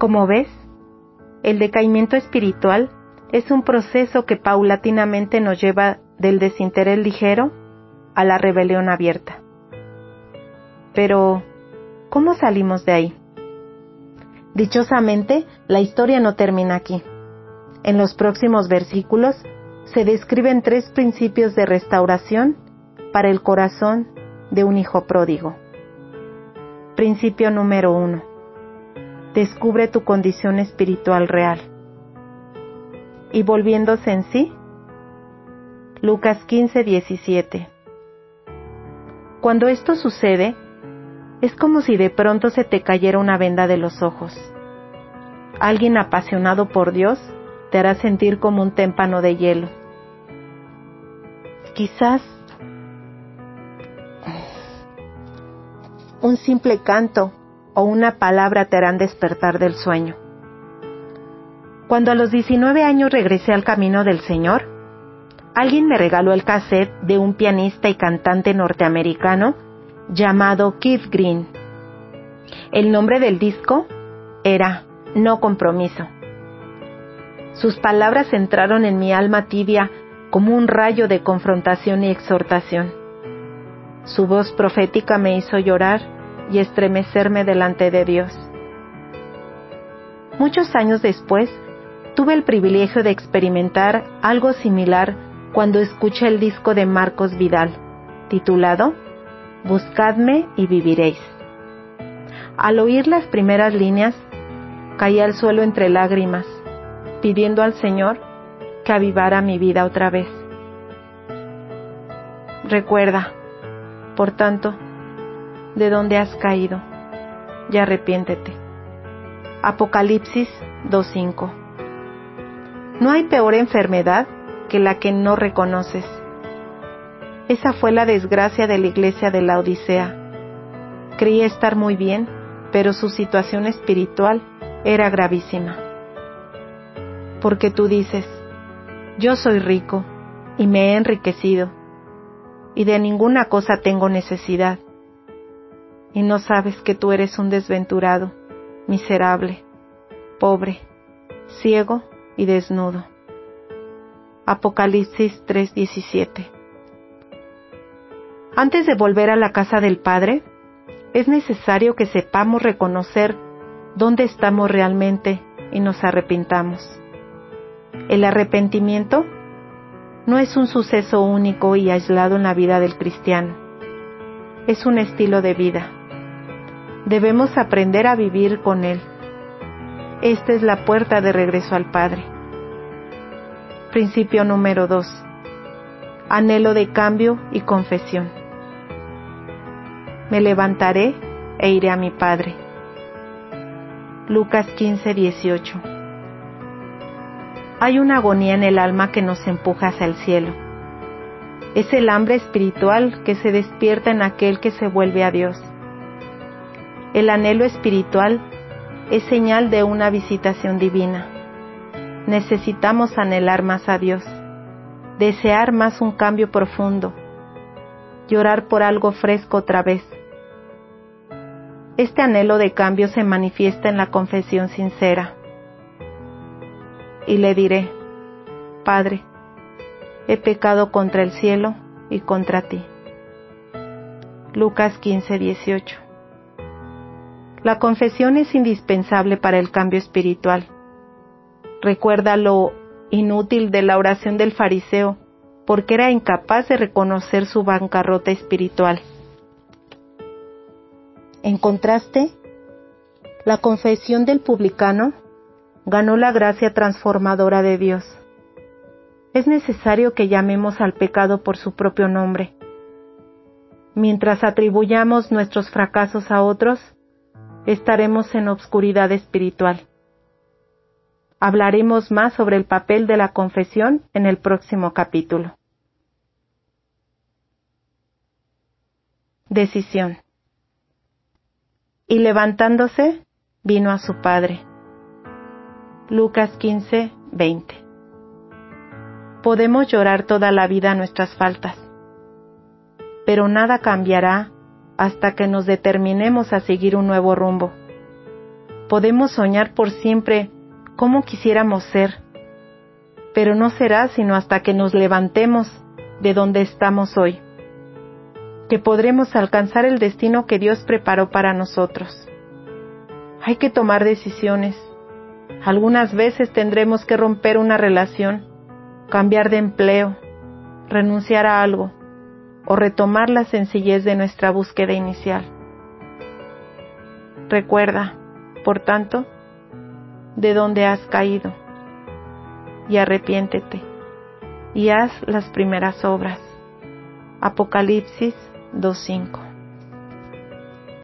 Como ves, el decaimiento espiritual es un proceso que paulatinamente nos lleva del desinterés ligero a la rebelión abierta. Pero, ¿cómo salimos de ahí? Dichosamente, la historia no termina aquí. En los próximos versículos se describen tres principios de restauración para el corazón de un hijo pródigo. Principio número uno. Descubre tu condición espiritual real. Y volviéndose en sí, Lucas 15, 17. Cuando esto sucede, es como si de pronto se te cayera una venda de los ojos. Alguien apasionado por Dios te hará sentir como un témpano de hielo. Quizás un simple canto o una palabra te harán despertar del sueño. Cuando a los 19 años regresé al camino del Señor, alguien me regaló el cassette de un pianista y cantante norteamericano llamado Keith Green. El nombre del disco era No Compromiso. Sus palabras entraron en mi alma tibia como un rayo de confrontación y exhortación. Su voz profética me hizo llorar y estremecerme delante de Dios. Muchos años después, tuve el privilegio de experimentar algo similar cuando escuché el disco de Marcos Vidal, titulado Buscadme y viviréis. Al oír las primeras líneas, caí al suelo entre lágrimas, pidiendo al Señor que avivara mi vida otra vez. Recuerda, por tanto, de dónde has caído, y arrepiéntete. Apocalipsis 2.5 No hay peor enfermedad que la que no reconoces esa fue la desgracia de la iglesia de la Odisea. Creía estar muy bien, pero su situación espiritual era gravísima. Porque tú dices, yo soy rico y me he enriquecido, y de ninguna cosa tengo necesidad, y no sabes que tú eres un desventurado, miserable, pobre, ciego y desnudo. Apocalipsis 3:17 antes de volver a la casa del Padre, es necesario que sepamos reconocer dónde estamos realmente y nos arrepintamos. El arrepentimiento no es un suceso único y aislado en la vida del cristiano, es un estilo de vida. Debemos aprender a vivir con él. Esta es la puerta de regreso al Padre. Principio número 2. Anhelo de cambio y confesión me levantaré e iré a mi Padre. Lucas 15, 18. Hay una agonía en el alma que nos empuja hacia el cielo. Es el hambre espiritual que se despierta en aquel que se vuelve a Dios. El anhelo espiritual es señal de una visitación divina. Necesitamos anhelar más a Dios, desear más un cambio profundo, llorar por algo fresco otra vez este anhelo de cambio se manifiesta en la confesión sincera. Y le diré, Padre, he pecado contra el cielo y contra ti. Lucas 15, 18. La confesión es indispensable para el cambio espiritual. Recuerda lo inútil de la oración del fariseo, porque era incapaz de reconocer su bancarrota espiritual. En contraste, la confesión del publicano ganó la gracia transformadora de Dios. Es necesario que llamemos al pecado por su propio nombre. Mientras atribuyamos nuestros fracasos a otros, estaremos en obscuridad espiritual. Hablaremos más sobre el papel de la confesión en el próximo capítulo. Decisión y levantándose vino a su padre. Lucas 15, 20. Podemos llorar toda la vida nuestras faltas, pero nada cambiará hasta que nos determinemos a seguir un nuevo rumbo. Podemos soñar por siempre cómo quisiéramos ser, pero no será sino hasta que nos levantemos de donde estamos hoy, que podremos alcanzar el destino que Dios preparó para nosotros. Hay que tomar decisiones. Algunas veces tendremos que romper una relación, cambiar de empleo, renunciar a algo o retomar la sencillez de nuestra búsqueda inicial. Recuerda, por tanto, de dónde has caído y arrepiéntete y haz las primeras obras. Apocalipsis 2.5